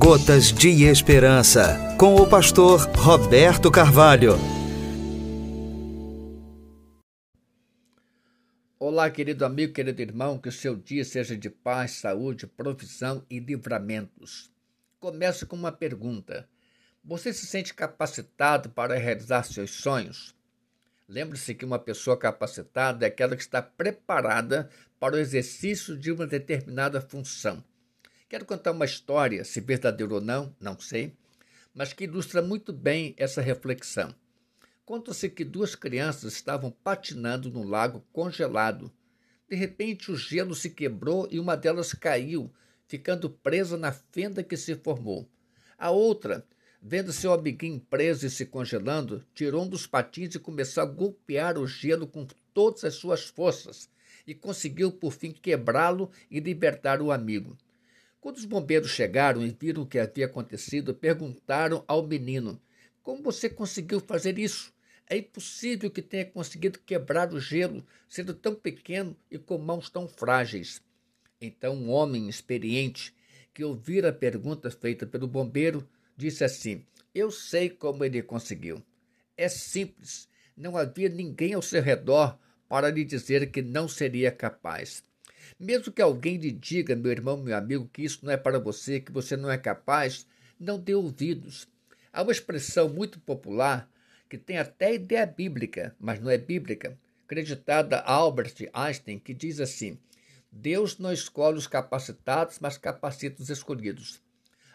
Gotas de Esperança, com o pastor Roberto Carvalho. Olá, querido amigo, querido irmão, que o seu dia seja de paz, saúde, provisão e livramentos. Começo com uma pergunta. Você se sente capacitado para realizar seus sonhos? Lembre-se que uma pessoa capacitada é aquela que está preparada para o exercício de uma determinada função. Quero contar uma história, se verdadeira ou não, não sei, mas que ilustra muito bem essa reflexão. Conta-se que duas crianças estavam patinando no lago congelado. De repente, o gelo se quebrou e uma delas caiu, ficando presa na fenda que se formou. A outra, vendo seu amiguinho preso e se congelando, tirou um dos patins e começou a golpear o gelo com todas as suas forças e conseguiu, por fim, quebrá-lo e libertar o amigo. Quando os bombeiros chegaram e viram o que havia acontecido, perguntaram ao menino: Como você conseguiu fazer isso? É impossível que tenha conseguido quebrar o gelo, sendo tão pequeno e com mãos tão frágeis. Então, um homem experiente, que ouvira a pergunta feita pelo bombeiro, disse assim: Eu sei como ele conseguiu. É simples. Não havia ninguém ao seu redor para lhe dizer que não seria capaz. Mesmo que alguém lhe diga, meu irmão, meu amigo, que isso não é para você, que você não é capaz, não dê ouvidos. Há uma expressão muito popular que tem até ideia bíblica, mas não é bíblica, acreditada a Albert Einstein, que diz assim: Deus não escolhe os capacitados, mas capacita os escolhidos.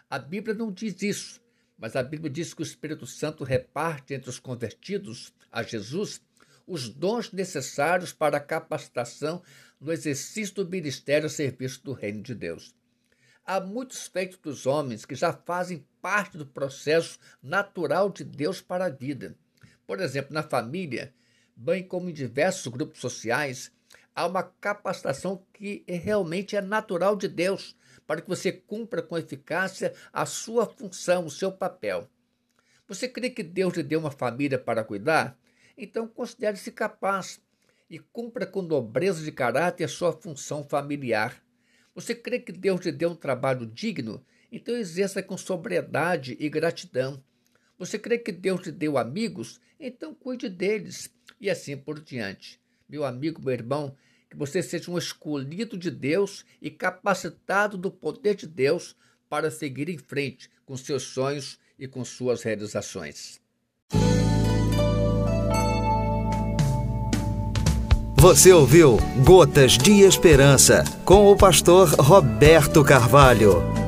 A Bíblia não diz isso, mas a Bíblia diz que o Espírito Santo reparte entre os convertidos a Jesus os dons necessários para a capacitação no exercício do ministério a serviço do reino de Deus. Há muitos feitos dos homens que já fazem parte do processo natural de Deus para a vida. Por exemplo, na família, bem como em diversos grupos sociais, há uma capacitação que realmente é natural de Deus para que você cumpra com eficácia a sua função, o seu papel. Você crê que Deus lhe deu uma família para cuidar? Então considere-se capaz e cumpra com nobreza de caráter a sua função familiar. Você crê que Deus lhe deu um trabalho digno? Então exerça com sobriedade e gratidão. Você crê que Deus lhe deu amigos? Então cuide deles e assim por diante. Meu amigo, meu irmão, que você seja um escolhido de Deus e capacitado do poder de Deus para seguir em frente com seus sonhos e com suas realizações. Você ouviu Gotas de Esperança com o pastor Roberto Carvalho.